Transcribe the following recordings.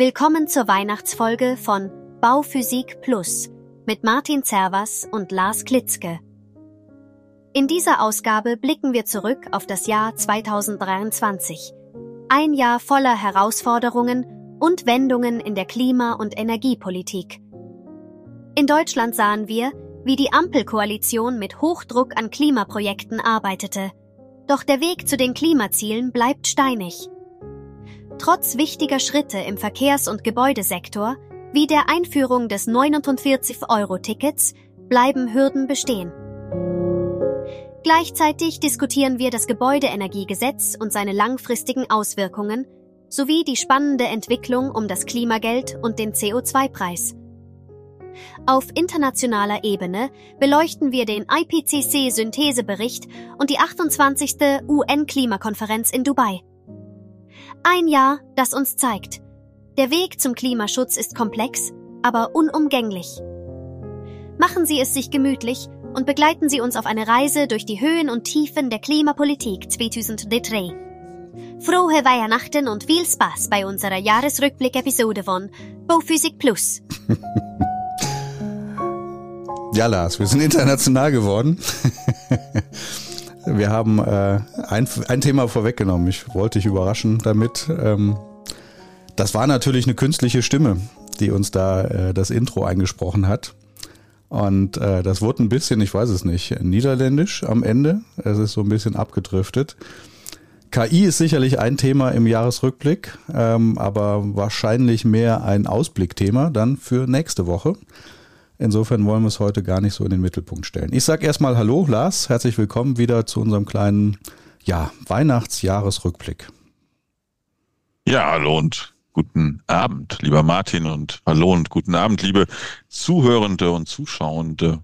Willkommen zur Weihnachtsfolge von Bauphysik Plus mit Martin Zervas und Lars Klitzke. In dieser Ausgabe blicken wir zurück auf das Jahr 2023. Ein Jahr voller Herausforderungen und Wendungen in der Klima- und Energiepolitik. In Deutschland sahen wir, wie die Ampelkoalition mit Hochdruck an Klimaprojekten arbeitete. Doch der Weg zu den Klimazielen bleibt steinig. Trotz wichtiger Schritte im Verkehrs- und Gebäudesektor, wie der Einführung des 49-Euro-Tickets, bleiben Hürden bestehen. Gleichzeitig diskutieren wir das Gebäudeenergiegesetz und seine langfristigen Auswirkungen sowie die spannende Entwicklung um das Klimageld und den CO2-Preis. Auf internationaler Ebene beleuchten wir den IPCC-Synthesebericht und die 28. UN-Klimakonferenz in Dubai. Ein Jahr, das uns zeigt, der Weg zum Klimaschutz ist komplex, aber unumgänglich. Machen Sie es sich gemütlich und begleiten Sie uns auf eine Reise durch die Höhen und Tiefen der Klimapolitik 2003. Frohe Weihnachten und viel Spaß bei unserer Jahresrückblick-Episode von Bauphysik Plus. ja, Lars, wir sind international geworden. Wir haben äh, ein, ein Thema vorweggenommen. Ich wollte dich überraschen damit. Ähm, das war natürlich eine künstliche Stimme, die uns da äh, das Intro eingesprochen hat. Und äh, das wurde ein bisschen, ich weiß es nicht, niederländisch am Ende. Es ist so ein bisschen abgedriftet. KI ist sicherlich ein Thema im Jahresrückblick, ähm, aber wahrscheinlich mehr ein Ausblickthema dann für nächste Woche. Insofern wollen wir es heute gar nicht so in den Mittelpunkt stellen. Ich sage erstmal Hallo, Lars, herzlich willkommen wieder zu unserem kleinen ja, Weihnachtsjahresrückblick. Ja, hallo und guten Abend, lieber Martin und hallo und guten Abend, liebe Zuhörende und Zuschauende.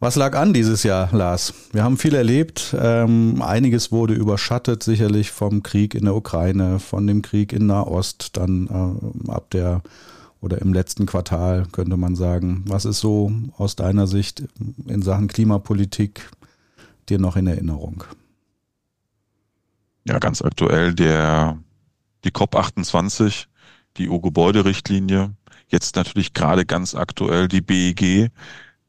Was lag an dieses Jahr, Lars? Wir haben viel erlebt. Ähm, einiges wurde überschattet, sicherlich vom Krieg in der Ukraine, von dem Krieg in Nahost, dann äh, ab der oder im letzten Quartal, könnte man sagen. Was ist so aus deiner Sicht in Sachen Klimapolitik dir noch in Erinnerung? Ja, ganz aktuell der, die COP28, die EU-Gebäuderichtlinie, jetzt natürlich gerade ganz aktuell die BEG.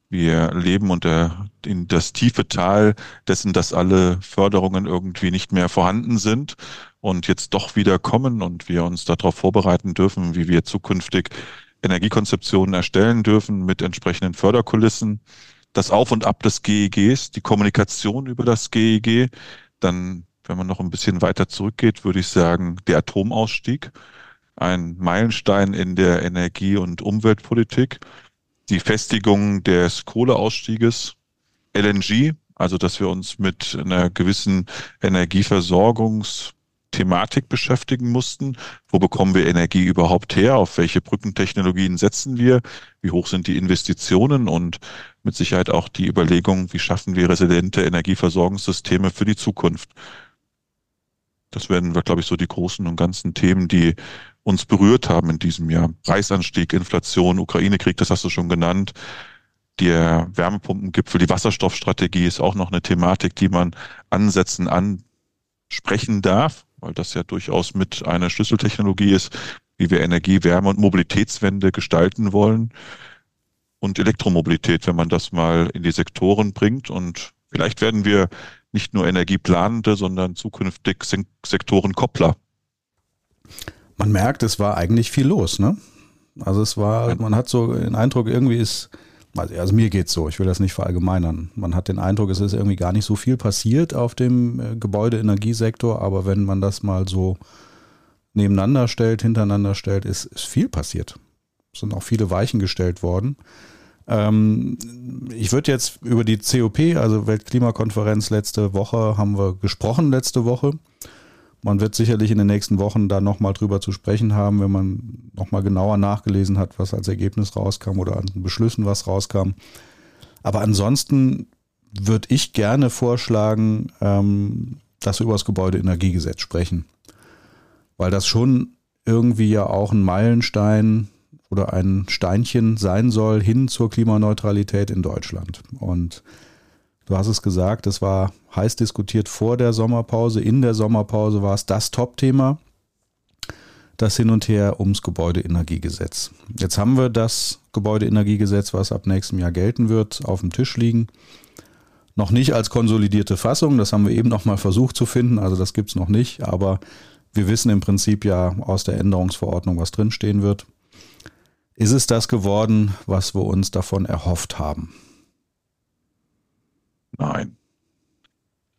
Wir leben unter in das tiefe Tal dessen, dass alle Förderungen irgendwie nicht mehr vorhanden sind und jetzt doch wieder kommen und wir uns darauf vorbereiten dürfen, wie wir zukünftig Energiekonzeptionen erstellen dürfen mit entsprechenden Förderkulissen. Das Auf und Ab des GEGs, die Kommunikation über das GEG, dann, wenn man noch ein bisschen weiter zurückgeht, würde ich sagen, der Atomausstieg, ein Meilenstein in der Energie- und Umweltpolitik, die Festigung des Kohleausstieges, LNG, also dass wir uns mit einer gewissen Energieversorgungs- Thematik beschäftigen mussten. Wo bekommen wir Energie überhaupt her? Auf welche Brückentechnologien setzen wir? Wie hoch sind die Investitionen? Und mit Sicherheit auch die Überlegung, wie schaffen wir resiliente Energieversorgungssysteme für die Zukunft? Das werden glaube ich, so die großen und ganzen Themen, die uns berührt haben in diesem Jahr. Preisanstieg, Inflation, Ukraine-Krieg, das hast du schon genannt. Der Wärmepumpengipfel, die Wasserstoffstrategie ist auch noch eine Thematik, die man ansetzen, ansprechen darf weil das ja durchaus mit einer Schlüsseltechnologie ist, wie wir Energie, Wärme und Mobilitätswende gestalten wollen. Und Elektromobilität, wenn man das mal in die Sektoren bringt. Und vielleicht werden wir nicht nur Energieplanende, sondern zukünftig Sektorenkoppler. Man merkt, es war eigentlich viel los, ne? Also es war, man hat so den Eindruck, irgendwie ist also mir geht's so, ich will das nicht verallgemeinern. Man hat den Eindruck, es ist irgendwie gar nicht so viel passiert auf dem äh, Gebäudeenergiesektor, aber wenn man das mal so nebeneinander stellt, hintereinander stellt, ist, ist viel passiert. Es sind auch viele Weichen gestellt worden. Ähm, ich würde jetzt über die COP, also Weltklimakonferenz letzte Woche, haben wir gesprochen letzte Woche. Man wird sicherlich in den nächsten Wochen da nochmal drüber zu sprechen haben, wenn man nochmal genauer nachgelesen hat, was als Ergebnis rauskam oder an Beschlüssen was rauskam. Aber ansonsten würde ich gerne vorschlagen, ähm, dass wir über das Gebäudeenergiegesetz sprechen. Weil das schon irgendwie ja auch ein Meilenstein oder ein Steinchen sein soll hin zur Klimaneutralität in Deutschland. Und Du hast es gesagt, es war heiß diskutiert vor der Sommerpause. In der Sommerpause war es das Top-Thema. das Hin und Her ums Gebäudeenergiegesetz. Jetzt haben wir das Gebäudeenergiegesetz, was ab nächstem Jahr gelten wird, auf dem Tisch liegen. Noch nicht als konsolidierte Fassung, das haben wir eben noch mal versucht zu finden, also das gibt es noch nicht, aber wir wissen im Prinzip ja aus der Änderungsverordnung, was drinstehen wird. Ist es das geworden, was wir uns davon erhofft haben? Nein.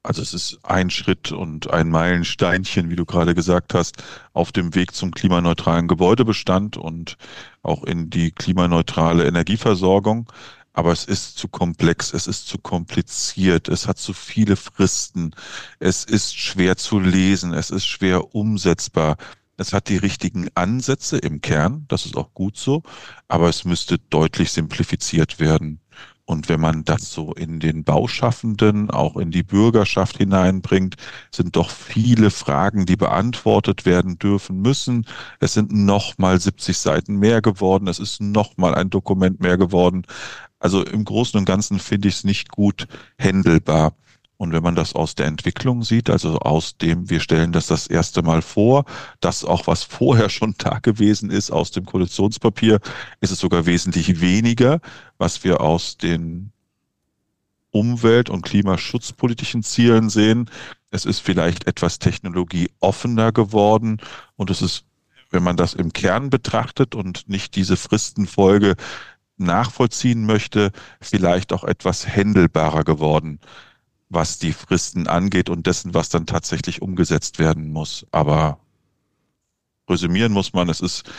Also es ist ein Schritt und ein Meilensteinchen, wie du gerade gesagt hast, auf dem Weg zum klimaneutralen Gebäudebestand und auch in die klimaneutrale Energieversorgung aber es ist zu komplex, es ist zu kompliziert, es hat zu viele Fristen, es ist schwer zu lesen, es ist schwer umsetzbar. Es hat die richtigen Ansätze im Kern, das ist auch gut so, aber es müsste deutlich simplifiziert werden. Und wenn man das so in den Bauschaffenden, auch in die Bürgerschaft hineinbringt, sind doch viele Fragen, die beantwortet werden dürfen müssen. Es sind nochmal 70 Seiten mehr geworden. Es ist nochmal ein Dokument mehr geworden. Also im Großen und Ganzen finde ich es nicht gut händelbar. Und wenn man das aus der Entwicklung sieht, also aus dem, wir stellen das das erste Mal vor, das auch was vorher schon da gewesen ist aus dem Koalitionspapier, ist es sogar wesentlich weniger, was wir aus den Umwelt- und klimaschutzpolitischen Zielen sehen. Es ist vielleicht etwas technologieoffener geworden und es ist, wenn man das im Kern betrachtet und nicht diese Fristenfolge nachvollziehen möchte, vielleicht auch etwas händelbarer geworden, was die Fristen angeht und dessen, was dann tatsächlich umgesetzt werden muss. Aber resümieren muss man, es ist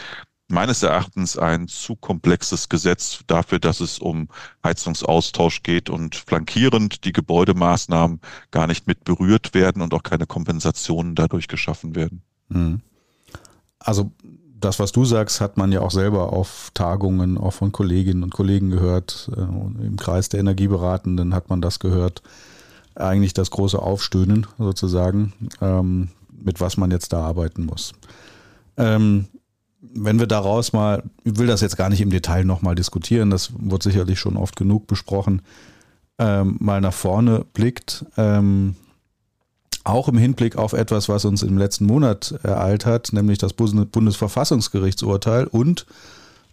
meines Erachtens ein zu komplexes Gesetz dafür, dass es um Heizungsaustausch geht und flankierend die Gebäudemaßnahmen gar nicht mit berührt werden und auch keine Kompensationen dadurch geschaffen werden. Hm. Also das, was du sagst, hat man ja auch selber auf Tagungen, auch von Kolleginnen und Kollegen gehört. Äh, Im Kreis der Energieberatenden hat man das gehört. Eigentlich das große Aufstöhnen sozusagen, ähm, mit was man jetzt da arbeiten muss. Ähm, wenn wir daraus mal, ich will das jetzt gar nicht im Detail nochmal diskutieren, das wird sicherlich schon oft genug besprochen, ähm, mal nach vorne blickt, ähm, auch im Hinblick auf etwas, was uns im letzten Monat ereilt hat, nämlich das Bundesverfassungsgerichtsurteil und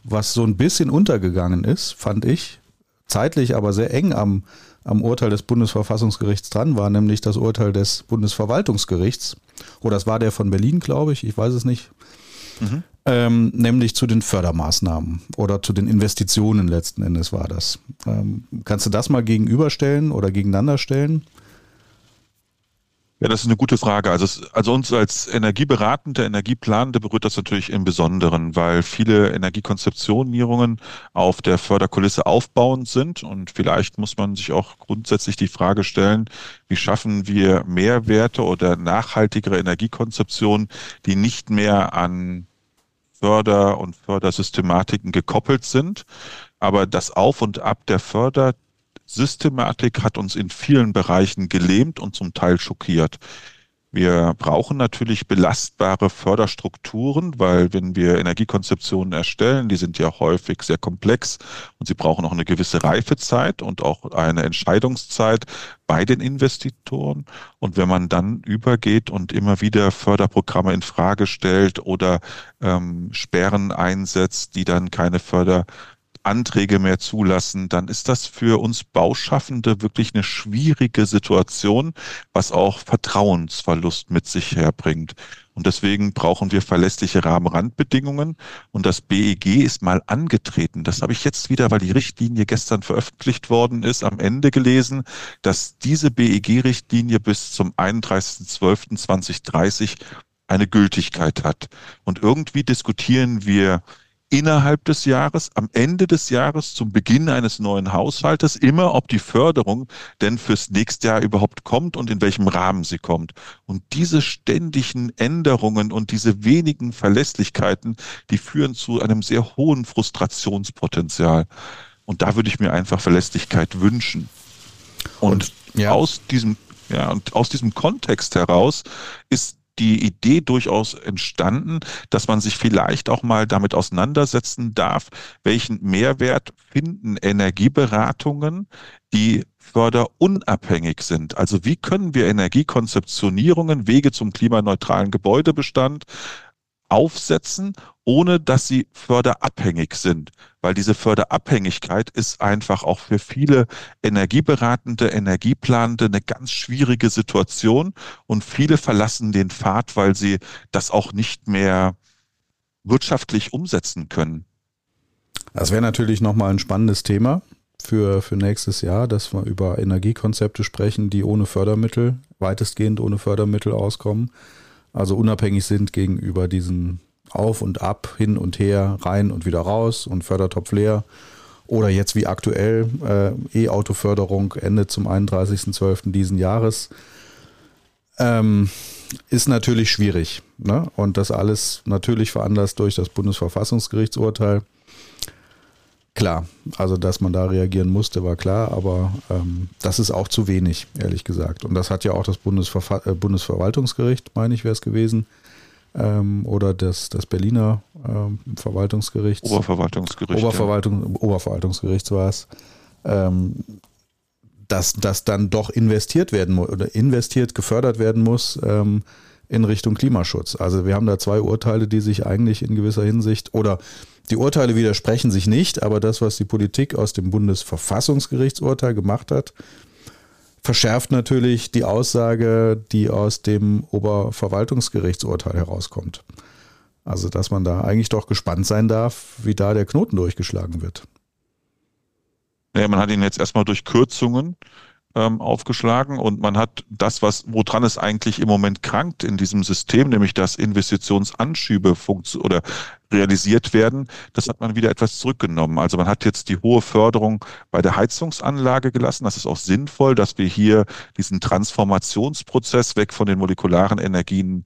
was so ein bisschen untergegangen ist, fand ich, zeitlich aber sehr eng am, am Urteil des Bundesverfassungsgerichts dran war, nämlich das Urteil des Bundesverwaltungsgerichts. Oder das war der von Berlin, glaube ich, ich weiß es nicht. Mhm. Ähm, nämlich zu den Fördermaßnahmen oder zu den Investitionen letzten Endes war das. Ähm, kannst du das mal gegenüberstellen oder gegeneinander stellen? Ja, das ist eine gute Frage. Also, also uns als Energieberatende, Energieplanende berührt das natürlich im Besonderen, weil viele Energiekonzeptionierungen auf der Förderkulisse aufbauend sind. Und vielleicht muss man sich auch grundsätzlich die Frage stellen, wie schaffen wir Mehrwerte oder nachhaltigere Energiekonzeptionen, die nicht mehr an Förder- und Fördersystematiken gekoppelt sind, aber das Auf und Ab der Förder Systematik hat uns in vielen Bereichen gelähmt und zum Teil schockiert. Wir brauchen natürlich belastbare Förderstrukturen, weil wenn wir Energiekonzeptionen erstellen, die sind ja häufig sehr komplex und sie brauchen auch eine gewisse Reifezeit und auch eine Entscheidungszeit bei den Investitoren. Und wenn man dann übergeht und immer wieder Förderprogramme in Frage stellt oder ähm, Sperren einsetzt, die dann keine Förder Anträge mehr zulassen, dann ist das für uns Bauschaffende wirklich eine schwierige Situation, was auch Vertrauensverlust mit sich herbringt. Und deswegen brauchen wir verlässliche Rahmenrandbedingungen. Und das BEG ist mal angetreten. Das habe ich jetzt wieder, weil die Richtlinie gestern veröffentlicht worden ist, am Ende gelesen, dass diese BEG-Richtlinie bis zum 31.12.2030 eine Gültigkeit hat. Und irgendwie diskutieren wir innerhalb des Jahres, am Ende des Jahres, zum Beginn eines neuen Haushaltes, immer ob die Förderung denn fürs nächste Jahr überhaupt kommt und in welchem Rahmen sie kommt. Und diese ständigen Änderungen und diese wenigen Verlässlichkeiten, die führen zu einem sehr hohen Frustrationspotenzial. Und da würde ich mir einfach Verlässlichkeit wünschen. Und, und ja. aus diesem ja, und aus diesem Kontext heraus ist die Idee durchaus entstanden, dass man sich vielleicht auch mal damit auseinandersetzen darf, welchen Mehrwert finden Energieberatungen, die förderunabhängig sind. Also wie können wir Energiekonzeptionierungen, Wege zum klimaneutralen Gebäudebestand aufsetzen, ohne dass sie förderabhängig sind. Weil diese Förderabhängigkeit ist einfach auch für viele Energieberatende, Energieplanende eine ganz schwierige Situation. Und viele verlassen den Pfad, weil sie das auch nicht mehr wirtschaftlich umsetzen können. Das wäre natürlich nochmal ein spannendes Thema für, für nächstes Jahr, dass wir über Energiekonzepte sprechen, die ohne Fördermittel, weitestgehend ohne Fördermittel auskommen. Also unabhängig sind gegenüber diesen Auf und Ab, hin und her, rein und wieder raus und Fördertopf leer. Oder jetzt wie aktuell äh, E-Auto-Förderung endet zum 31.12. diesen Jahres. Ähm, ist natürlich schwierig. Ne? Und das alles natürlich veranlasst durch das Bundesverfassungsgerichtsurteil. Klar, also dass man da reagieren musste, war klar, aber ähm, das ist auch zu wenig, ehrlich gesagt. Und das hat ja auch das Bundesverfa äh, Bundesverwaltungsgericht, meine ich, wäre es gewesen, ähm, oder das, das Berliner ähm, Verwaltungsgericht. Oberverwaltungsgericht. Oberverwaltung, ja. Oberverwaltungsgericht war es. Ähm, dass das dann doch investiert werden muss oder investiert, gefördert werden muss ähm, in Richtung Klimaschutz. Also wir haben da zwei Urteile, die sich eigentlich in gewisser Hinsicht oder die Urteile widersprechen sich nicht, aber das, was die Politik aus dem Bundesverfassungsgerichtsurteil gemacht hat, verschärft natürlich die Aussage, die aus dem Oberverwaltungsgerichtsurteil herauskommt. Also, dass man da eigentlich doch gespannt sein darf, wie da der Knoten durchgeschlagen wird. Naja, man hat ihn jetzt erstmal durch Kürzungen ähm, aufgeschlagen und man hat das, was woran es eigentlich im Moment krankt in diesem System, nämlich dass Investitionsanschübe oder realisiert werden, das hat man wieder etwas zurückgenommen. Also man hat jetzt die hohe Förderung bei der Heizungsanlage gelassen. Das ist auch sinnvoll, dass wir hier diesen Transformationsprozess weg von den molekularen Energien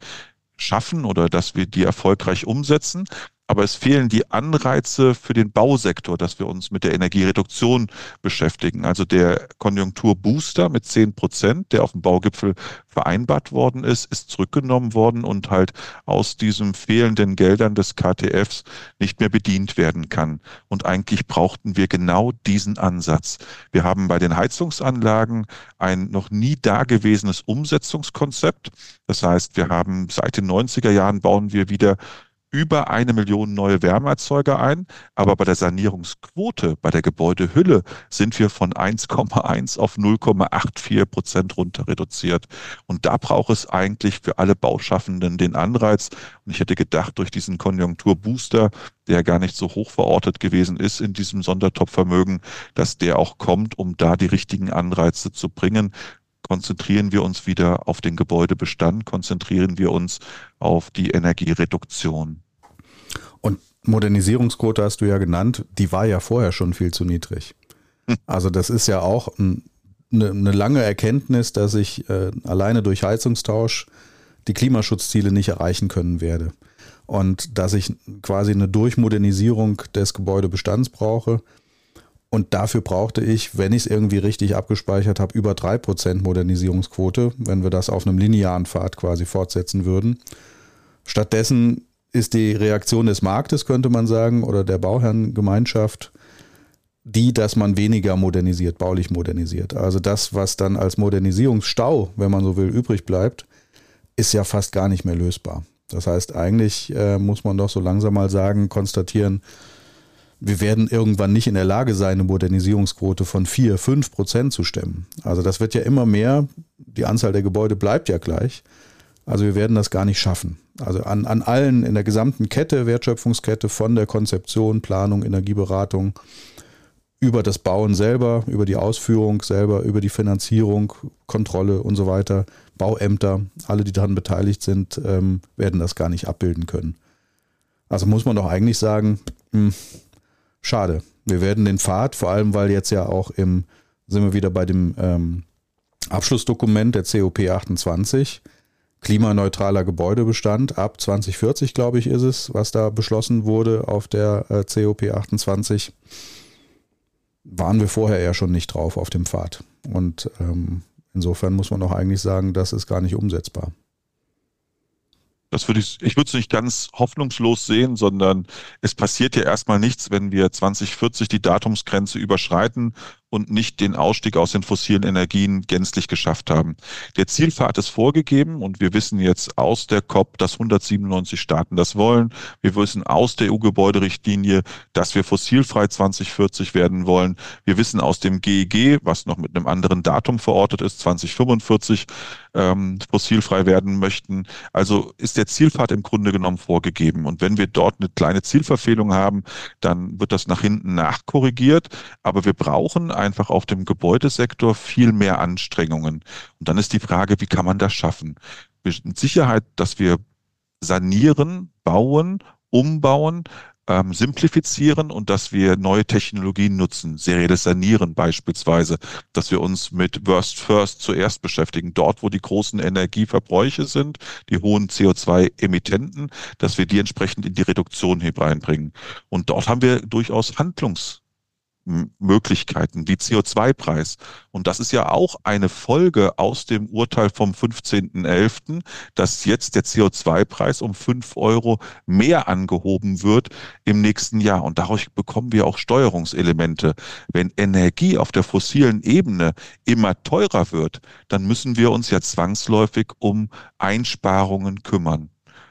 schaffen oder dass wir die erfolgreich umsetzen aber es fehlen die Anreize für den Bausektor, dass wir uns mit der Energiereduktion beschäftigen. Also der Konjunkturbooster mit zehn Prozent, der auf dem Baugipfel vereinbart worden ist, ist zurückgenommen worden und halt aus diesen fehlenden Geldern des KTFs nicht mehr bedient werden kann. Und eigentlich brauchten wir genau diesen Ansatz. Wir haben bei den Heizungsanlagen ein noch nie dagewesenes Umsetzungskonzept. Das heißt, wir haben seit den 90er Jahren bauen wir wieder über eine Million neue Wärmeerzeuger ein, aber bei der Sanierungsquote, bei der Gebäudehülle sind wir von 1,1 auf 0,84 Prozent runter reduziert. Und da braucht es eigentlich für alle Bauschaffenden den Anreiz. Und ich hätte gedacht, durch diesen Konjunkturbooster, der gar nicht so hoch verortet gewesen ist in diesem Sondertopfvermögen, dass der auch kommt, um da die richtigen Anreize zu bringen, konzentrieren wir uns wieder auf den Gebäudebestand, konzentrieren wir uns auf die Energiereduktion. Und Modernisierungsquote hast du ja genannt, die war ja vorher schon viel zu niedrig. Hm. Also das ist ja auch ein, eine, eine, lange Erkenntnis, dass ich äh, alleine durch Heizungstausch die Klimaschutzziele nicht erreichen können werde. Und dass ich quasi eine Durchmodernisierung des Gebäudebestands brauche, und dafür brauchte ich, wenn ich es irgendwie richtig abgespeichert habe, über 3% Modernisierungsquote, wenn wir das auf einem linearen Pfad quasi fortsetzen würden. Stattdessen ist die Reaktion des Marktes, könnte man sagen, oder der Bauherrengemeinschaft, die, dass man weniger modernisiert, baulich modernisiert. Also das, was dann als Modernisierungsstau, wenn man so will, übrig bleibt, ist ja fast gar nicht mehr lösbar. Das heißt, eigentlich äh, muss man doch so langsam mal sagen, konstatieren, wir werden irgendwann nicht in der Lage sein, eine Modernisierungsquote von 4, 5 Prozent zu stemmen. Also das wird ja immer mehr, die Anzahl der Gebäude bleibt ja gleich. Also wir werden das gar nicht schaffen. Also an, an allen in der gesamten Kette, Wertschöpfungskette von der Konzeption, Planung, Energieberatung, über das Bauen selber, über die Ausführung selber, über die Finanzierung, Kontrolle und so weiter, Bauämter, alle, die daran beteiligt sind, ähm, werden das gar nicht abbilden können. Also muss man doch eigentlich sagen, mh, hm, schade. Wir werden den Pfad, vor allem weil jetzt ja auch im, sind wir wieder bei dem ähm, Abschlussdokument der COP 28, klimaneutraler Gebäudebestand ab 2040, glaube ich, ist es, was da beschlossen wurde auf der äh, COP 28, waren wir vorher ja schon nicht drauf auf dem Pfad. Und ähm, insofern muss man auch eigentlich sagen, das ist gar nicht umsetzbar. Das würde ich, ich würde es nicht ganz hoffnungslos sehen, sondern es passiert ja erstmal nichts, wenn wir 2040 die Datumsgrenze überschreiten und nicht den Ausstieg aus den fossilen Energien gänzlich geschafft haben. Der Zielpfad ist vorgegeben und wir wissen jetzt aus der COP, dass 197 Staaten das wollen. Wir wissen aus der EU-Gebäuderichtlinie, dass wir fossilfrei 2040 werden wollen. Wir wissen aus dem GEG, was noch mit einem anderen Datum verortet ist, 2045 ähm, fossilfrei werden möchten. Also ist der Zielpfad im Grunde genommen vorgegeben. Und wenn wir dort eine kleine Zielverfehlung haben, dann wird das nach hinten nachkorrigiert. Aber wir brauchen einfach auf dem Gebäudesektor viel mehr Anstrengungen. Und dann ist die Frage, wie kann man das schaffen? Mit Sicherheit, dass wir sanieren, bauen, umbauen, ähm, simplifizieren und dass wir neue Technologien nutzen, serielles Sanieren beispielsweise, dass wir uns mit Worst First zuerst beschäftigen, dort wo die großen Energieverbräuche sind, die hohen CO2-Emittenten, dass wir die entsprechend in die Reduktion reinbringen. Und dort haben wir durchaus Handlungs Möglichkeiten wie CO2-Preis. Und das ist ja auch eine Folge aus dem Urteil vom 15.11., dass jetzt der CO2-Preis um fünf Euro mehr angehoben wird im nächsten Jahr. Und dadurch bekommen wir auch Steuerungselemente. Wenn Energie auf der fossilen Ebene immer teurer wird, dann müssen wir uns ja zwangsläufig um Einsparungen kümmern.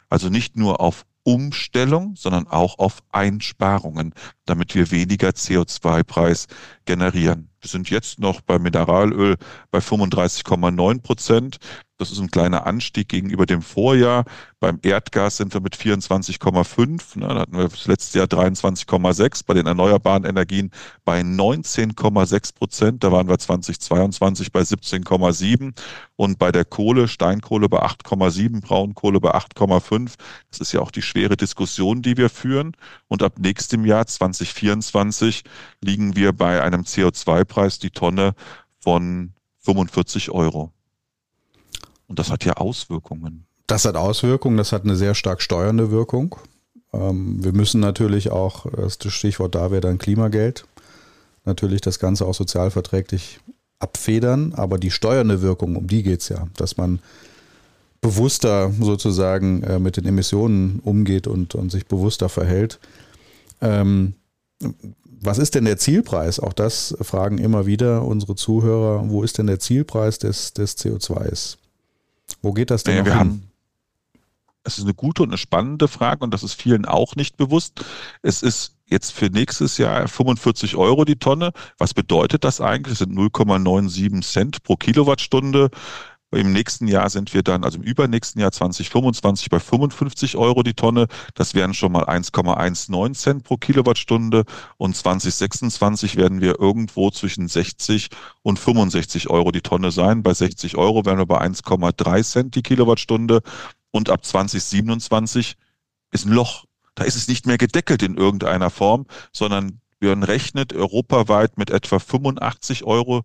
Also nicht nur auf Umstellung, sondern auch auf Einsparungen, damit wir weniger CO2-Preis generieren. Wir sind jetzt noch bei Mineralöl bei 35,9 Prozent. Das ist ein kleiner Anstieg gegenüber dem Vorjahr. Beim Erdgas sind wir mit 24,5. Da hatten wir das letzte Jahr 23,6. Bei den erneuerbaren Energien bei 19,6 Prozent. Da waren wir 2022 bei 17,7. Und bei der Kohle, Steinkohle bei 8,7, Braunkohle bei 8,5. Das ist ja auch die schwere Diskussion, die wir führen. Und ab nächstem Jahr 2024 liegen wir bei einem CO2-Preis die Tonne von 45 Euro. Und das hat ja Auswirkungen. Das hat Auswirkungen, das hat eine sehr stark steuernde Wirkung. Ähm, wir müssen natürlich auch, das Stichwort da wäre dann Klimageld, natürlich das Ganze auch sozialverträglich abfedern, aber die steuernde Wirkung, um die geht es ja, dass man bewusster sozusagen äh, mit den Emissionen umgeht und, und sich bewusster verhält. Ähm, was ist denn der Zielpreis? Auch das fragen immer wieder unsere Zuhörer. Wo ist denn der Zielpreis des, des CO2s? Wo geht das denn naja, wir hin? Haben, es ist eine gute und eine spannende Frage und das ist vielen auch nicht bewusst. Es ist jetzt für nächstes Jahr 45 Euro die Tonne. Was bedeutet das eigentlich? Das sind 0,97 Cent pro Kilowattstunde. Im nächsten Jahr sind wir dann, also im übernächsten Jahr 2025 bei 55 Euro die Tonne. Das wären schon mal 1,19 Cent pro Kilowattstunde. Und 2026 werden wir irgendwo zwischen 60 und 65 Euro die Tonne sein. Bei 60 Euro wären wir bei 1,3 Cent die Kilowattstunde. Und ab 2027 ist ein Loch. Da ist es nicht mehr gedeckelt in irgendeiner Form, sondern wir rechnet europaweit mit etwa 85 Euro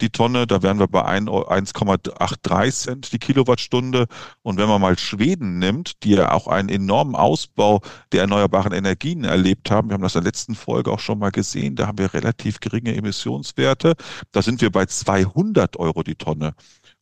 die Tonne. Da wären wir bei 1,83 Cent die Kilowattstunde. Und wenn man mal Schweden nimmt, die ja auch einen enormen Ausbau der erneuerbaren Energien erlebt haben, wir haben das in der letzten Folge auch schon mal gesehen, da haben wir relativ geringe Emissionswerte. Da sind wir bei 200 Euro die Tonne.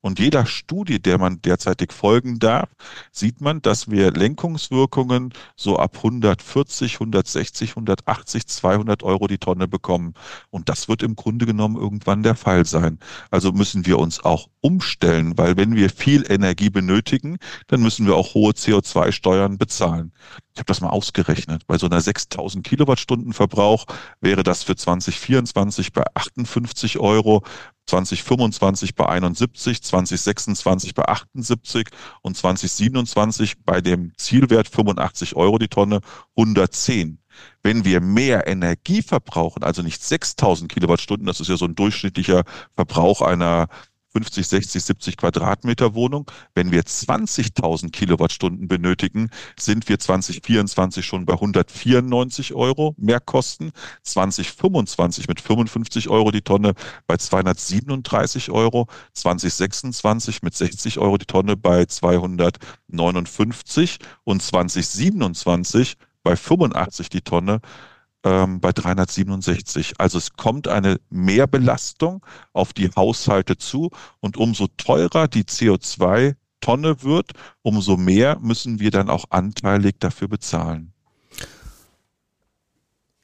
Und jeder Studie, der man derzeitig folgen darf, sieht man, dass wir Lenkungswirkungen so ab 140, 160, 180, 200 Euro die Tonne bekommen. Und das wird im Grunde genommen irgendwann der Fall sein. Also müssen wir uns auch umstellen, weil wenn wir viel Energie benötigen, dann müssen wir auch hohe CO2-Steuern bezahlen. Ich habe das mal ausgerechnet. Bei so einer 6000 Kilowattstunden Verbrauch wäre das für 2024 bei 58 Euro, 2025 bei 71, 2026 bei 78 und 2027 bei dem Zielwert 85 Euro die Tonne 110. Wenn wir mehr Energie verbrauchen, also nicht 6000 Kilowattstunden, das ist ja so ein durchschnittlicher Verbrauch einer 50, 60, 70 Quadratmeter Wohnung. Wenn wir 20.000 Kilowattstunden benötigen, sind wir 2024 schon bei 194 Euro Mehrkosten. 2025 mit 55 Euro die Tonne bei 237 Euro. 2026 mit 60 Euro die Tonne bei 259 und 2027 bei 85 die Tonne ähm, bei 367. Also es kommt eine Mehrbelastung auf die Haushalte zu und umso teurer die CO2 Tonne wird, umso mehr müssen wir dann auch anteilig dafür bezahlen.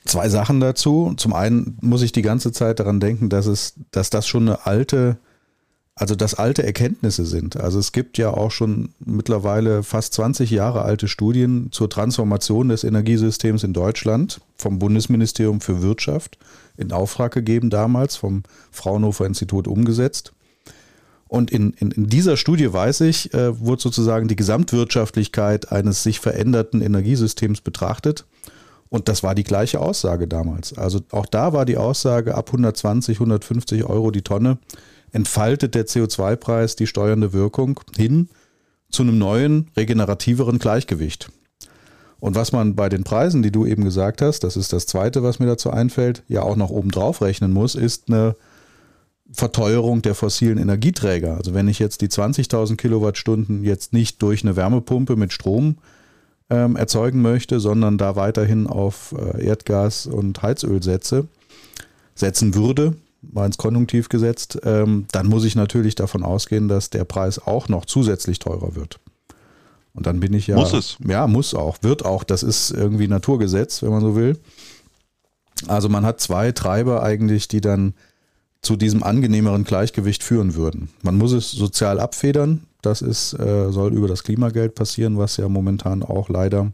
Zwei Sachen dazu. Zum einen muss ich die ganze Zeit daran denken, dass es, dass das schon eine alte, also dass alte Erkenntnisse sind. Also es gibt ja auch schon mittlerweile fast 20 Jahre alte Studien zur Transformation des Energiesystems in Deutschland vom Bundesministerium für Wirtschaft in Auftrag gegeben damals, vom Fraunhofer Institut umgesetzt. Und in, in, in dieser Studie weiß ich, äh, wurde sozusagen die Gesamtwirtschaftlichkeit eines sich veränderten Energiesystems betrachtet. Und das war die gleiche Aussage damals. Also auch da war die Aussage, ab 120, 150 Euro die Tonne entfaltet der CO2-Preis die steuernde Wirkung hin zu einem neuen, regenerativeren Gleichgewicht. Und was man bei den Preisen, die du eben gesagt hast, das ist das Zweite, was mir dazu einfällt, ja auch noch oben drauf rechnen muss, ist eine Verteuerung der fossilen Energieträger. Also wenn ich jetzt die 20.000 Kilowattstunden jetzt nicht durch eine Wärmepumpe mit Strom ähm, erzeugen möchte, sondern da weiterhin auf äh, Erdgas und Heizöl setze, setzen würde, mal ins Konjunktiv gesetzt, ähm, dann muss ich natürlich davon ausgehen, dass der Preis auch noch zusätzlich teurer wird. Und dann bin ich ja. Muss es. Ja, muss auch, wird auch. Das ist irgendwie Naturgesetz, wenn man so will. Also man hat zwei Treiber eigentlich, die dann zu diesem angenehmeren Gleichgewicht führen würden. Man muss es sozial abfedern. Das ist, äh, soll über das Klimageld passieren, was ja momentan auch leider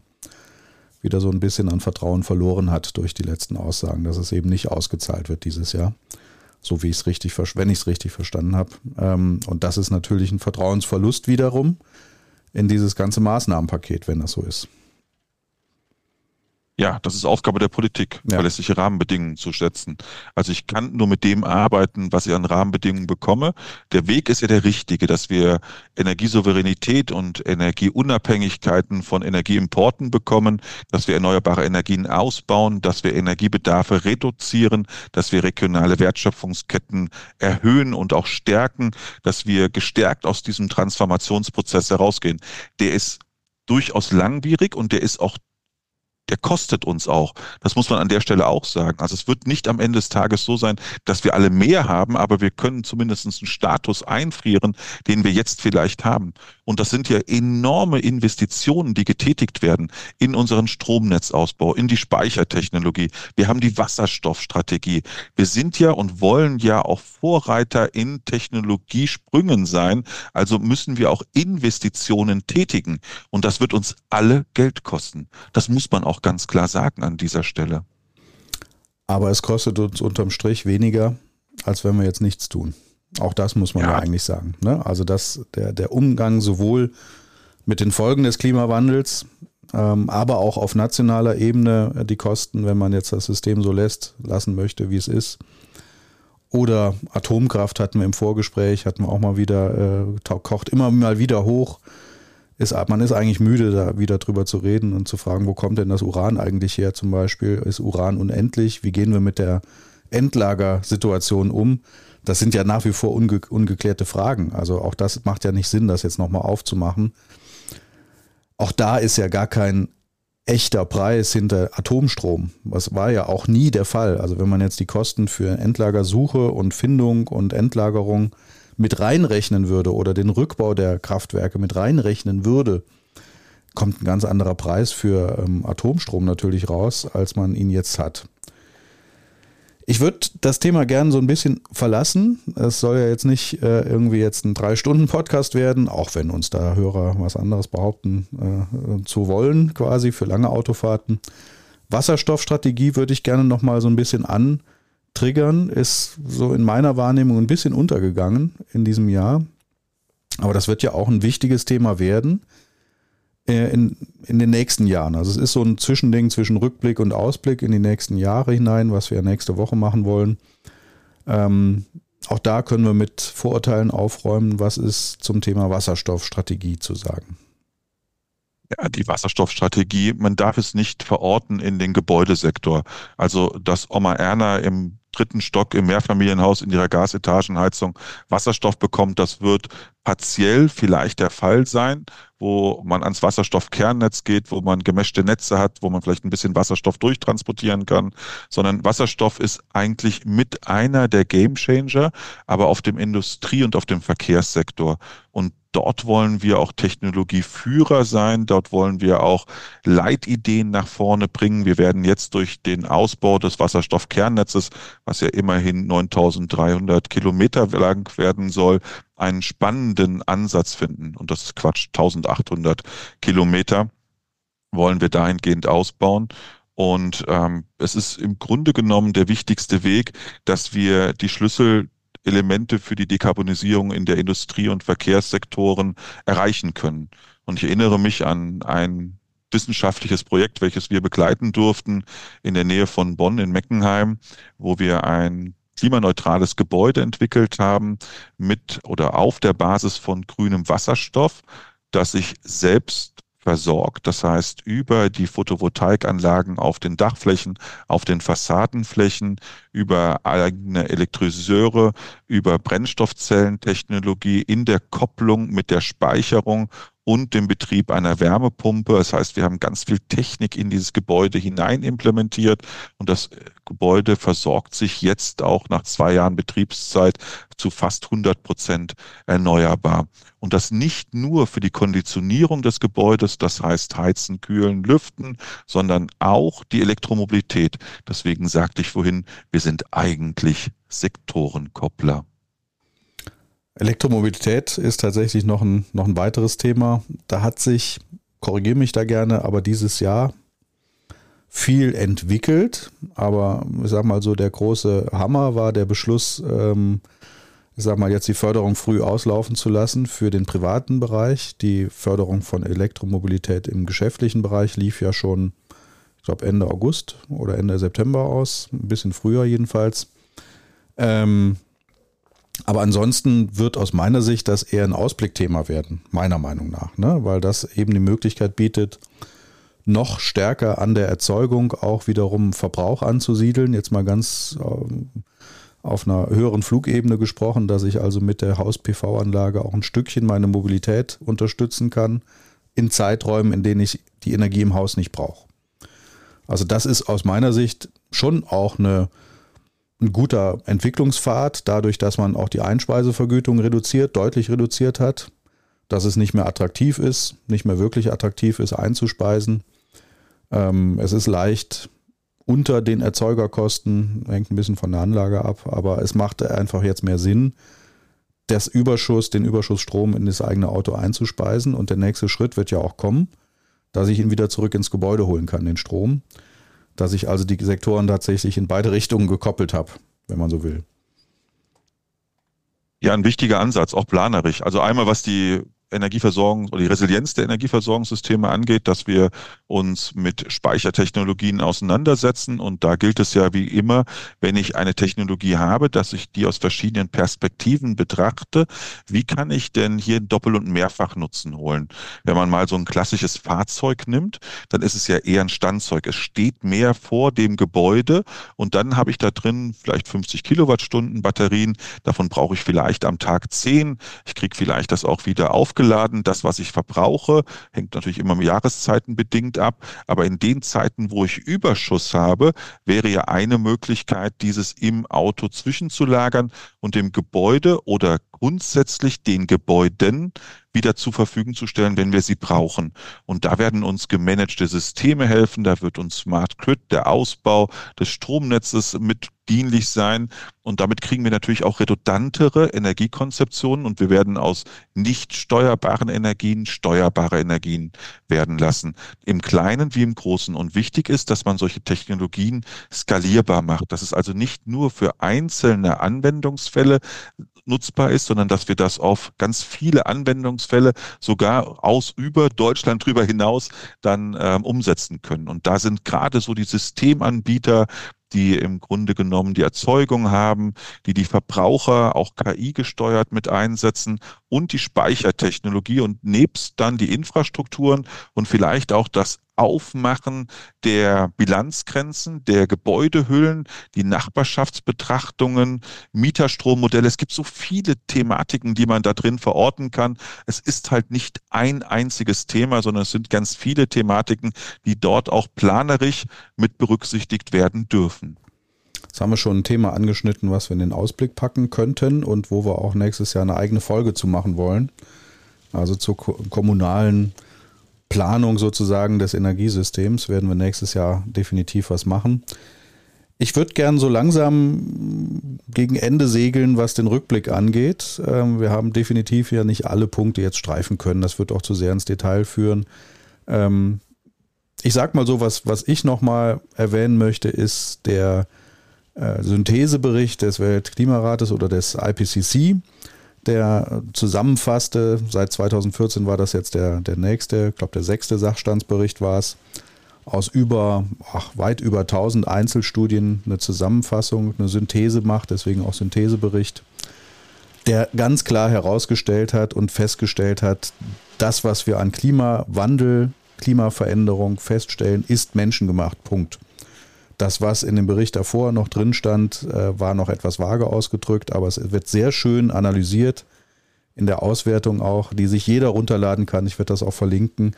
wieder so ein bisschen an Vertrauen verloren hat durch die letzten Aussagen, dass es eben nicht ausgezahlt wird dieses Jahr. So wie ich es richtig, wenn ich es richtig verstanden habe. Ähm, und das ist natürlich ein Vertrauensverlust wiederum in dieses ganze Maßnahmenpaket, wenn das so ist. Ja, das ist Aufgabe der Politik, ja. verlässliche Rahmenbedingungen zu setzen. Also ich kann nur mit dem arbeiten, was ich an Rahmenbedingungen bekomme. Der Weg ist ja der richtige, dass wir Energiesouveränität und Energieunabhängigkeiten von Energieimporten bekommen, dass wir erneuerbare Energien ausbauen, dass wir Energiebedarfe reduzieren, dass wir regionale Wertschöpfungsketten erhöhen und auch stärken, dass wir gestärkt aus diesem Transformationsprozess herausgehen. Der ist durchaus langwierig und der ist auch der kostet uns auch. Das muss man an der Stelle auch sagen. Also es wird nicht am Ende des Tages so sein, dass wir alle mehr haben, aber wir können zumindest einen Status einfrieren, den wir jetzt vielleicht haben. Und das sind ja enorme Investitionen, die getätigt werden in unseren Stromnetzausbau, in die Speichertechnologie. Wir haben die Wasserstoffstrategie. Wir sind ja und wollen ja auch Vorreiter in Technologiesprüngen sein. Also müssen wir auch Investitionen tätigen. Und das wird uns alle Geld kosten. Das muss man auch ganz klar sagen an dieser Stelle. Aber es kostet uns unterm Strich weniger, als wenn wir jetzt nichts tun. Auch das muss man ja, ja eigentlich sagen. Ne? Also dass der, der Umgang sowohl mit den Folgen des Klimawandels, ähm, aber auch auf nationaler Ebene äh, die Kosten, wenn man jetzt das System so lässt, lassen möchte, wie es ist. Oder Atomkraft hatten wir im Vorgespräch, hatten wir auch mal wieder, äh, kocht immer mal wieder hoch. Ist, man ist eigentlich müde, da wieder drüber zu reden und zu fragen, wo kommt denn das Uran eigentlich her zum Beispiel? Ist Uran unendlich? Wie gehen wir mit der Endlagersituation um? das sind ja nach wie vor unge ungeklärte Fragen. Also auch das macht ja nicht Sinn, das jetzt nochmal aufzumachen. Auch da ist ja gar kein echter Preis hinter Atomstrom. Das war ja auch nie der Fall. Also wenn man jetzt die Kosten für Endlagersuche und Findung und Endlagerung mit reinrechnen würde oder den Rückbau der Kraftwerke mit reinrechnen würde, kommt ein ganz anderer Preis für ähm, Atomstrom natürlich raus, als man ihn jetzt hat. Ich würde das Thema gerne so ein bisschen verlassen. Es soll ja jetzt nicht äh, irgendwie jetzt ein Drei-Stunden-Podcast werden, auch wenn uns da Hörer was anderes behaupten äh, zu wollen, quasi für lange Autofahrten. Wasserstoffstrategie würde ich gerne nochmal so ein bisschen antriggern. Ist so in meiner Wahrnehmung ein bisschen untergegangen in diesem Jahr. Aber das wird ja auch ein wichtiges Thema werden. Äh, in, in den nächsten Jahren. Also es ist so ein Zwischending zwischen Rückblick und Ausblick in die nächsten Jahre hinein, was wir nächste Woche machen wollen. Ähm, auch da können wir mit Vorurteilen aufräumen, was ist zum Thema Wasserstoffstrategie zu sagen. Ja, die Wasserstoffstrategie, man darf es nicht verorten in den Gebäudesektor. Also, dass Oma Erna im dritten Stock im Mehrfamilienhaus in ihrer Gasetagenheizung Wasserstoff bekommt, das wird partiell vielleicht der Fall sein, wo man ans Wasserstoffkernnetz geht, wo man gemischte Netze hat, wo man vielleicht ein bisschen Wasserstoff durchtransportieren kann, sondern Wasserstoff ist eigentlich mit einer der Gamechanger, aber auf dem Industrie- und auf dem Verkehrssektor. Und Dort wollen wir auch Technologieführer sein. Dort wollen wir auch Leitideen nach vorne bringen. Wir werden jetzt durch den Ausbau des Wasserstoffkernnetzes, was ja immerhin 9300 Kilometer lang werden soll, einen spannenden Ansatz finden. Und das ist Quatsch, 1800 Kilometer wollen wir dahingehend ausbauen. Und ähm, es ist im Grunde genommen der wichtigste Weg, dass wir die Schlüsselelemente für die Dekarbonisierung in der Industrie- und Verkehrssektoren erreichen können. Und ich erinnere mich an ein wissenschaftliches Projekt, welches wir begleiten durften in der Nähe von Bonn in Meckenheim, wo wir ein klimaneutrales Gebäude entwickelt haben mit oder auf der Basis von grünem Wasserstoff, das sich selbst versorgt. Das heißt, über die Photovoltaikanlagen auf den Dachflächen, auf den Fassadenflächen, über eigene Elektrolyseure, über Brennstoffzellentechnologie in der Kopplung mit der Speicherung und dem Betrieb einer Wärmepumpe. Das heißt, wir haben ganz viel Technik in dieses Gebäude hinein implementiert und das Gebäude versorgt sich jetzt auch nach zwei Jahren Betriebszeit zu fast 100 Prozent erneuerbar. Und das nicht nur für die Konditionierung des Gebäudes, das heißt Heizen, Kühlen, Lüften, sondern auch die Elektromobilität. Deswegen sagte ich vorhin, wir sind eigentlich Sektorenkoppler. Elektromobilität ist tatsächlich noch ein, noch ein weiteres Thema. Da hat sich, korrigiere mich da gerne, aber dieses Jahr viel entwickelt. Aber ich sag mal so, der große Hammer war der Beschluss, ähm, ich sag mal, jetzt die Förderung früh auslaufen zu lassen für den privaten Bereich. Die Förderung von Elektromobilität im geschäftlichen Bereich lief ja schon, ich glaube, Ende August oder Ende September aus, ein bisschen früher jedenfalls. Ähm, aber ansonsten wird aus meiner Sicht das eher ein Ausblickthema werden, meiner Meinung nach, ne? weil das eben die Möglichkeit bietet, noch stärker an der Erzeugung auch wiederum Verbrauch anzusiedeln. Jetzt mal ganz äh, auf einer höheren Flugebene gesprochen, dass ich also mit der Haus-PV-Anlage auch ein Stückchen meine Mobilität unterstützen kann in Zeiträumen, in denen ich die Energie im Haus nicht brauche. Also das ist aus meiner Sicht schon auch eine ein guter Entwicklungspfad, dadurch, dass man auch die Einspeisevergütung reduziert, deutlich reduziert hat, dass es nicht mehr attraktiv ist, nicht mehr wirklich attraktiv ist, einzuspeisen. Ähm, es ist leicht unter den Erzeugerkosten, hängt ein bisschen von der Anlage ab, aber es macht einfach jetzt mehr Sinn, das Überschuss, den Überschussstrom in das eigene Auto einzuspeisen. Und der nächste Schritt wird ja auch kommen, dass ich ihn wieder zurück ins Gebäude holen kann, den Strom dass ich also die Sektoren tatsächlich in beide Richtungen gekoppelt habe, wenn man so will. Ja, ein wichtiger Ansatz, auch planerisch. Also einmal, was die Energieversorgung oder die Resilienz der Energieversorgungssysteme angeht, dass wir uns mit Speichertechnologien auseinandersetzen. Und da gilt es ja wie immer, wenn ich eine Technologie habe, dass ich die aus verschiedenen Perspektiven betrachte. Wie kann ich denn hier Doppel- und Mehrfachnutzen holen? Wenn man mal so ein klassisches Fahrzeug nimmt, dann ist es ja eher ein Standzeug. Es steht mehr vor dem Gebäude und dann habe ich da drin vielleicht 50 Kilowattstunden Batterien. Davon brauche ich vielleicht am Tag 10. Ich kriege vielleicht das auch wieder auf aufgeladen. Das, was ich verbrauche, hängt natürlich immer Jahreszeiten bedingt ab. Aber in den Zeiten, wo ich Überschuss habe, wäre ja eine Möglichkeit, dieses im Auto zwischenzulagern und dem Gebäude oder grundsätzlich den Gebäuden wieder zur Verfügung zu stellen, wenn wir sie brauchen. Und da werden uns gemanagte Systeme helfen, da wird uns Smart Grid, der Ausbau des Stromnetzes mit dienlich sein. Und damit kriegen wir natürlich auch redundantere Energiekonzeptionen und wir werden aus nicht steuerbaren Energien steuerbare Energien werden lassen. Im Kleinen wie im Großen. Und wichtig ist, dass man solche Technologien skalierbar macht. Dass es also nicht nur für einzelne Anwendungsfälle nutzbar ist, sondern dass wir das auf ganz viele Anwendungsfälle sogar aus über Deutschland drüber hinaus dann ähm, umsetzen können. Und da sind gerade so die Systemanbieter, die im Grunde genommen die Erzeugung haben, die die Verbraucher auch KI gesteuert mit einsetzen und die Speichertechnologie und nebst dann die Infrastrukturen und vielleicht auch das Aufmachen der Bilanzgrenzen, der Gebäudehüllen, die Nachbarschaftsbetrachtungen, Mieterstrommodelle. Es gibt so viele Thematiken, die man da drin verorten kann. Es ist halt nicht ein einziges Thema, sondern es sind ganz viele Thematiken, die dort auch planerisch mit berücksichtigt werden dürfen. Jetzt haben wir schon ein Thema angeschnitten, was wir in den Ausblick packen könnten und wo wir auch nächstes Jahr eine eigene Folge zu machen wollen. Also zur kommunalen Planung sozusagen des Energiesystems werden wir nächstes Jahr definitiv was machen. Ich würde gern so langsam gegen Ende segeln, was den Rückblick angeht. Ähm, wir haben definitiv ja nicht alle Punkte jetzt streifen können. Das wird auch zu sehr ins Detail führen. Ähm, ich sag mal so, was, was ich nochmal erwähnen möchte, ist der äh, Synthesebericht des Weltklimarates oder des IPCC, der zusammenfasste, seit 2014 war das jetzt der, der nächste, ich glaube der sechste Sachstandsbericht war es, aus über, ach, weit über 1000 Einzelstudien eine Zusammenfassung, eine Synthese macht, deswegen auch Synthesebericht, der ganz klar herausgestellt hat und festgestellt hat, das, was wir an Klimawandel, Klimaveränderung feststellen, ist menschengemacht. Punkt. Das, was in dem Bericht davor noch drin stand, äh, war noch etwas vage ausgedrückt, aber es wird sehr schön analysiert in der Auswertung auch, die sich jeder runterladen kann. Ich werde das auch verlinken,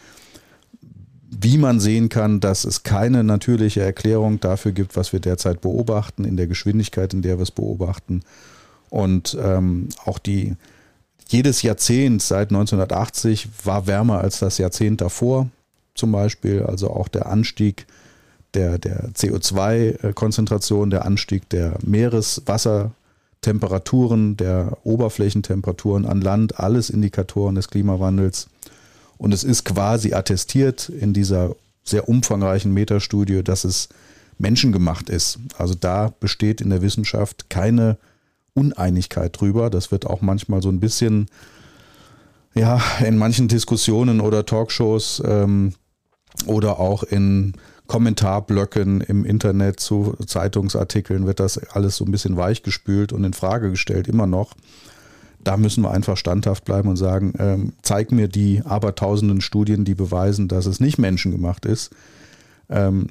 wie man sehen kann, dass es keine natürliche Erklärung dafür gibt, was wir derzeit beobachten, in der Geschwindigkeit, in der wir es beobachten. Und ähm, auch die, jedes Jahrzehnt seit 1980 war wärmer als das Jahrzehnt davor, zum Beispiel. Also auch der Anstieg der, der CO2-Konzentration, der Anstieg der Meereswassertemperaturen, der Oberflächentemperaturen an Land, alles Indikatoren des Klimawandels. Und es ist quasi attestiert in dieser sehr umfangreichen Metastudie, dass es menschengemacht ist. Also da besteht in der Wissenschaft keine Uneinigkeit drüber. Das wird auch manchmal so ein bisschen, ja, in manchen Diskussionen oder Talkshows ähm, oder auch in Kommentarblöcken im Internet zu Zeitungsartikeln wird das alles so ein bisschen weichgespült und in Frage gestellt, immer noch. Da müssen wir einfach standhaft bleiben und sagen, ähm, zeig mir die abertausenden Studien, die beweisen, dass es nicht menschengemacht ist. Ähm,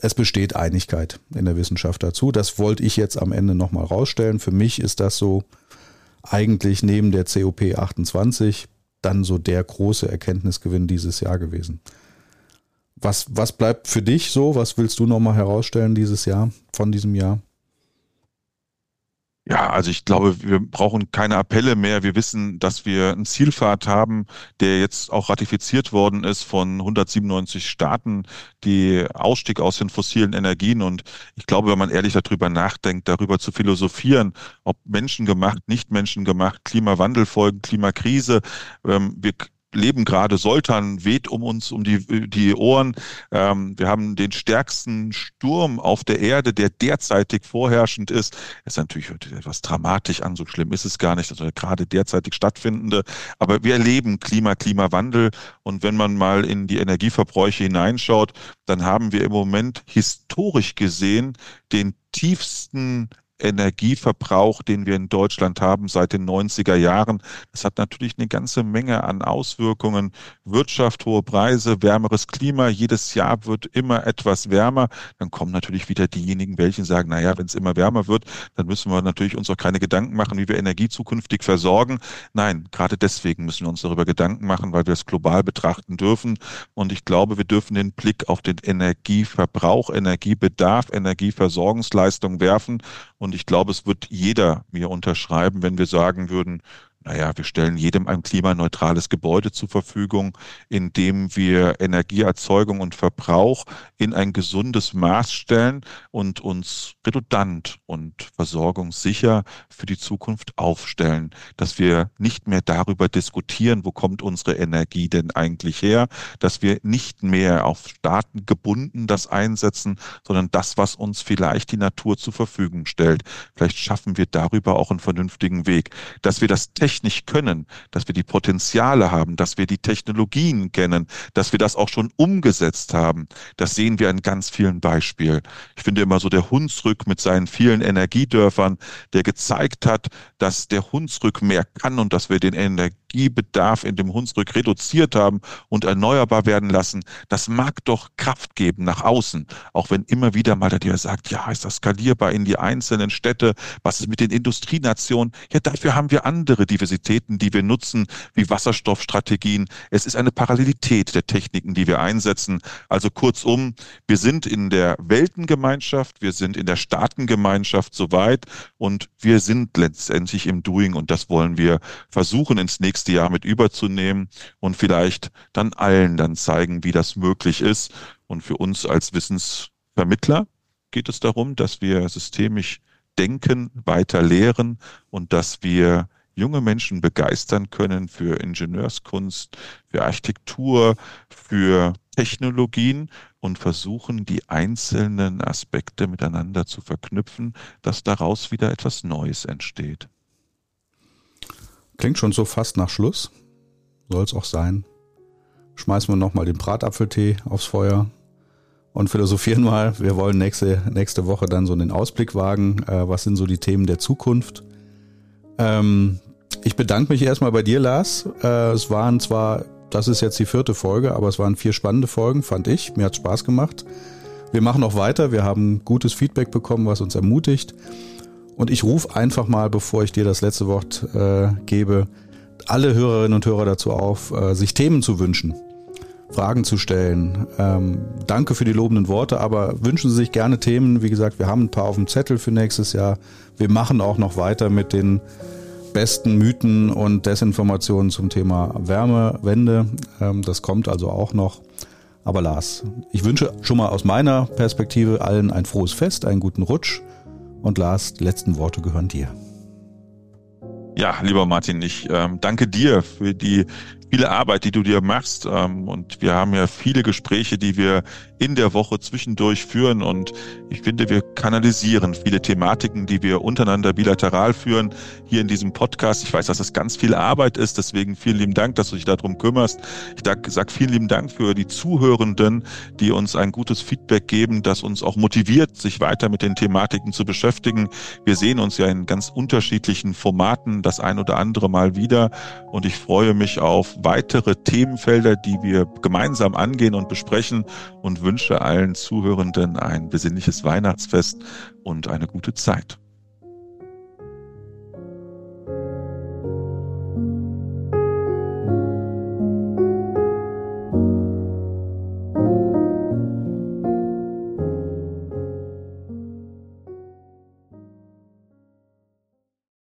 es besteht Einigkeit in der Wissenschaft dazu. Das wollte ich jetzt am Ende nochmal rausstellen. Für mich ist das so eigentlich neben der COP 28 dann so der große Erkenntnisgewinn dieses Jahr gewesen. Was, was bleibt für dich so? Was willst du nochmal herausstellen dieses Jahr, von diesem Jahr? Ja, also ich glaube, wir brauchen keine Appelle mehr. Wir wissen, dass wir einen Zielpfad haben, der jetzt auch ratifiziert worden ist von 197 Staaten, die Ausstieg aus den fossilen Energien. Und ich glaube, wenn man ehrlich darüber nachdenkt, darüber zu philosophieren, ob menschengemacht, nicht menschengemacht, Klimawandelfolgen, Klimakrise, ähm, wir leben gerade Soltan weht um uns um die, die Ohren. Ähm, wir haben den stärksten Sturm auf der Erde, der derzeitig vorherrschend ist. Es ist natürlich etwas dramatisch an, so schlimm ist es gar nicht, also gerade derzeitig stattfindende. Aber wir erleben Klima, Klimawandel. Und wenn man mal in die Energieverbräuche hineinschaut, dann haben wir im Moment historisch gesehen den tiefsten Energieverbrauch, den wir in Deutschland haben seit den 90er Jahren. Das hat natürlich eine ganze Menge an Auswirkungen. Wirtschaft, hohe Preise, wärmeres Klima. Jedes Jahr wird immer etwas wärmer. Dann kommen natürlich wieder diejenigen, welche sagen, naja, wenn es immer wärmer wird, dann müssen wir natürlich uns auch keine Gedanken machen, wie wir Energie zukünftig versorgen. Nein, gerade deswegen müssen wir uns darüber Gedanken machen, weil wir es global betrachten dürfen. Und ich glaube, wir dürfen den Blick auf den Energieverbrauch, Energiebedarf, Energieversorgungsleistung werfen und ich glaube, es wird jeder mir unterschreiben, wenn wir sagen würden, naja, wir stellen jedem ein klimaneutrales Gebäude zur Verfügung, in dem wir Energieerzeugung und Verbrauch in ein gesundes Maß stellen und uns redundant und versorgungssicher für die Zukunft aufstellen. Dass wir nicht mehr darüber diskutieren, wo kommt unsere Energie denn eigentlich her, dass wir nicht mehr auf Staaten gebunden das einsetzen, sondern das, was uns vielleicht die Natur zur Verfügung stellt. Vielleicht schaffen wir darüber auch einen vernünftigen Weg. Dass wir das können, dass wir die Potenziale haben, dass wir die Technologien kennen, dass wir das auch schon umgesetzt haben. Das sehen wir in ganz vielen Beispielen. Ich finde immer so der Hunsrück mit seinen vielen Energiedörfern, der gezeigt hat, dass der Hunsrück mehr kann und dass wir den Energiebedarf in dem Hunsrück reduziert haben und erneuerbar werden lassen. Das mag doch Kraft geben nach außen, auch wenn immer wieder mal der sagt, ja, ist das skalierbar in die einzelnen Städte? Was ist mit den Industrienationen? Ja, dafür haben wir andere Diversitäten, die wir nutzen, wie Wasserstoffstrategien. Es ist eine Parallelität der Techniken, die wir einsetzen. Also kurzum, wir sind in der Weltengemeinschaft, wir sind in der Staatengemeinschaft soweit und wir sind letztendlich im Doing und das wollen wir versuchen ins nächste nächste Jahr mit überzunehmen und vielleicht dann allen dann zeigen, wie das möglich ist. Und für uns als Wissensvermittler geht es darum, dass wir systemisch denken, weiter lehren und dass wir junge Menschen begeistern können für Ingenieurskunst, für Architektur, für Technologien und versuchen, die einzelnen Aspekte miteinander zu verknüpfen, dass daraus wieder etwas Neues entsteht. Klingt schon so fast nach Schluss. Soll es auch sein. Schmeißen wir nochmal den Bratapfeltee aufs Feuer und philosophieren mal. Wir wollen nächste, nächste Woche dann so einen Ausblick wagen. Äh, was sind so die Themen der Zukunft? Ähm, ich bedanke mich erstmal bei dir, Lars. Äh, es waren zwar, das ist jetzt die vierte Folge, aber es waren vier spannende Folgen, fand ich. Mir hat Spaß gemacht. Wir machen auch weiter. Wir haben gutes Feedback bekommen, was uns ermutigt. Und ich rufe einfach mal, bevor ich dir das letzte Wort äh, gebe, alle Hörerinnen und Hörer dazu auf, äh, sich Themen zu wünschen, Fragen zu stellen. Ähm, danke für die lobenden Worte, aber wünschen Sie sich gerne Themen. Wie gesagt, wir haben ein paar auf dem Zettel für nächstes Jahr. Wir machen auch noch weiter mit den besten Mythen und Desinformationen zum Thema Wärmewende. Ähm, das kommt also auch noch. Aber Lars, ich wünsche schon mal aus meiner Perspektive allen ein frohes Fest, einen guten Rutsch. Und Lars, die letzten Worte gehören dir. Ja, lieber Martin, ich ähm, danke dir für die viele Arbeit, die du dir machst. Ähm, und wir haben ja viele Gespräche, die wir in der Woche zwischendurch führen. Und ich finde, wir kanalisieren viele Thematiken, die wir untereinander bilateral führen, hier in diesem Podcast. Ich weiß, dass das ganz viel Arbeit ist. Deswegen vielen lieben Dank, dass du dich darum kümmerst. Ich sage vielen lieben Dank für die Zuhörenden, die uns ein gutes Feedback geben, das uns auch motiviert, sich weiter mit den Thematiken zu beschäftigen. Wir sehen uns ja in ganz unterschiedlichen Formaten das ein oder andere Mal wieder. Und ich freue mich auf weitere Themenfelder, die wir gemeinsam angehen und besprechen und wünsche allen Zuhörenden ein besinnliches Weihnachtsfest und eine gute Zeit.